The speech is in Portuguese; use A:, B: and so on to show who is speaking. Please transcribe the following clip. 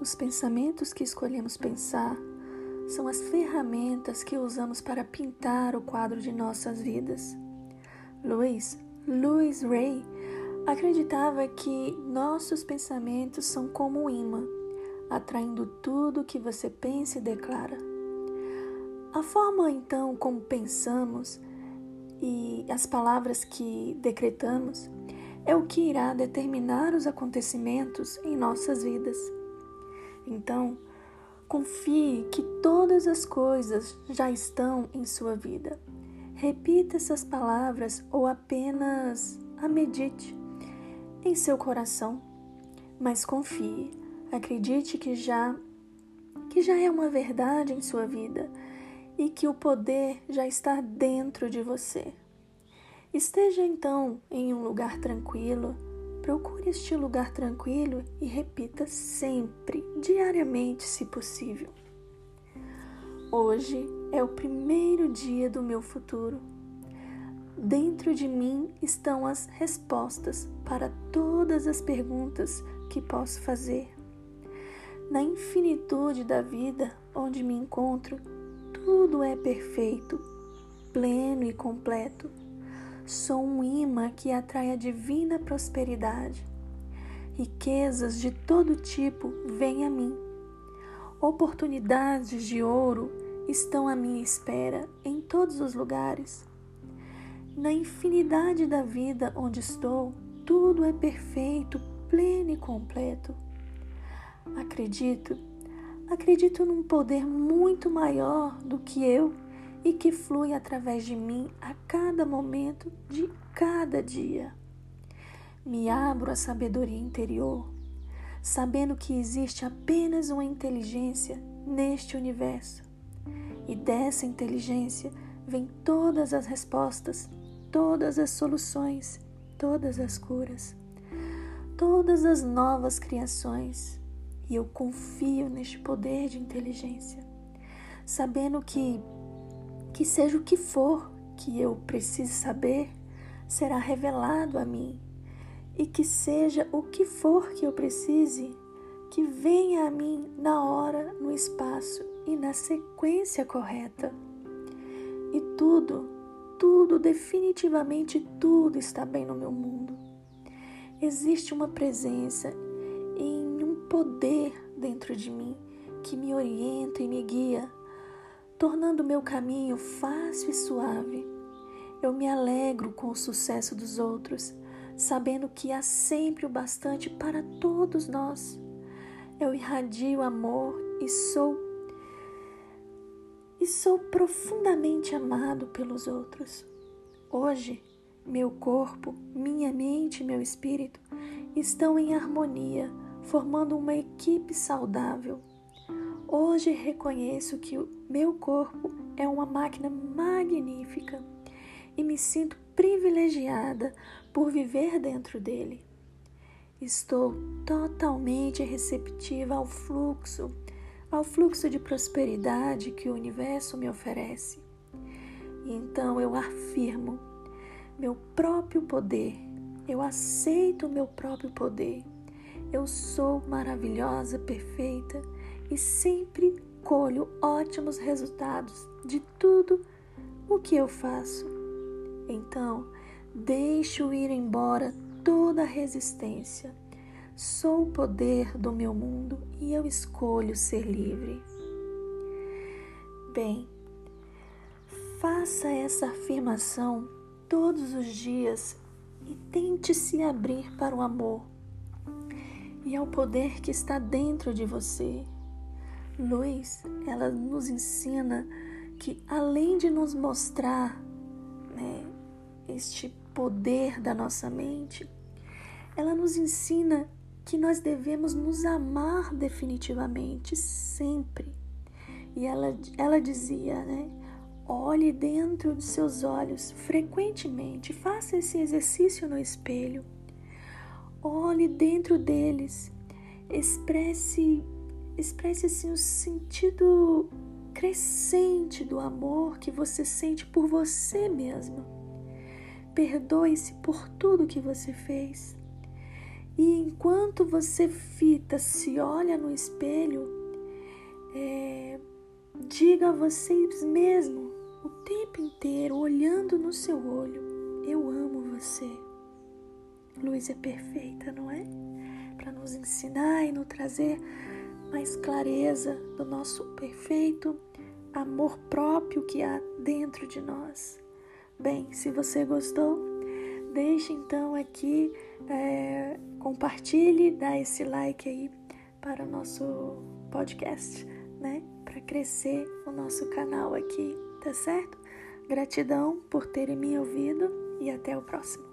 A: Os pensamentos que escolhemos pensar são as ferramentas que usamos para pintar o quadro de nossas vidas. Louis, Louis Ray acreditava que nossos pensamentos são como um imã, atraindo tudo que você pensa e declara. A forma então como pensamos e as palavras que decretamos é o que irá determinar os acontecimentos em nossas vidas. Então, confie que todas as coisas já estão em sua vida. Repita essas palavras ou apenas a medite em seu coração, mas confie, acredite que já que já é uma verdade em sua vida e que o poder já está dentro de você. Esteja então em um lugar tranquilo Procure este lugar tranquilo e repita sempre, diariamente, se possível. Hoje é o primeiro dia do meu futuro. Dentro de mim estão as respostas para todas as perguntas que posso fazer. Na infinitude da vida onde me encontro, tudo é perfeito, pleno e completo. Sou um imã que atrai a divina prosperidade. Riquezas de todo tipo vêm a mim. Oportunidades de ouro estão à minha espera em todos os lugares. Na infinidade da vida onde estou, tudo é perfeito, pleno e completo. Acredito, acredito num poder muito maior do que eu e que flui através de mim a cada momento de cada dia. Me abro à sabedoria interior, sabendo que existe apenas uma inteligência neste universo. E dessa inteligência vêm todas as respostas, todas as soluções, todas as curas, todas as novas criações. E eu confio neste poder de inteligência, sabendo que que seja o que for que eu precise saber, será revelado a mim, e que seja o que for que eu precise, que venha a mim na hora, no espaço e na sequência correta. E tudo, tudo, definitivamente tudo está bem no meu mundo. Existe uma presença e um poder dentro de mim que me orienta e me guia tornando meu caminho fácil e suave. Eu me alegro com o sucesso dos outros, sabendo que há sempre o bastante para todos nós. Eu irradio amor e sou e sou profundamente amado pelos outros. Hoje, meu corpo, minha mente e meu espírito estão em harmonia, formando uma equipe saudável Hoje reconheço que o meu corpo é uma máquina magnífica e me sinto privilegiada por viver dentro dele. Estou totalmente receptiva ao fluxo, ao fluxo de prosperidade que o universo me oferece. Então eu afirmo meu próprio poder, eu aceito o meu próprio poder. Eu sou maravilhosa, perfeita e sempre colho ótimos resultados de tudo o que eu faço. Então, deixo ir embora toda resistência. Sou o poder do meu mundo e eu escolho ser livre. Bem, faça essa afirmação todos os dias e tente se abrir para o amor e ao poder que está dentro de você Luz, ela nos ensina que além de nos mostrar né, este poder da nossa mente, ela nos ensina que nós devemos nos amar definitivamente, sempre. E ela, ela dizia, né? Olhe dentro de seus olhos frequentemente, faça esse exercício no espelho. Olhe dentro deles, expresse expresse assim o sentido crescente do amor que você sente por você mesmo. Perdoe-se por tudo que você fez. E enquanto você fita, se olha no espelho, é, diga a vocês mesmo o tempo inteiro, olhando no seu olho: Eu amo você. Luz é perfeita, não é? Para nos ensinar e nos trazer mais clareza do nosso perfeito amor próprio que há dentro de nós. Bem, se você gostou, deixe então aqui, é, compartilhe, dá esse like aí para o nosso podcast, né? Para crescer o nosso canal aqui, tá certo? Gratidão por terem me ouvido e até o próximo.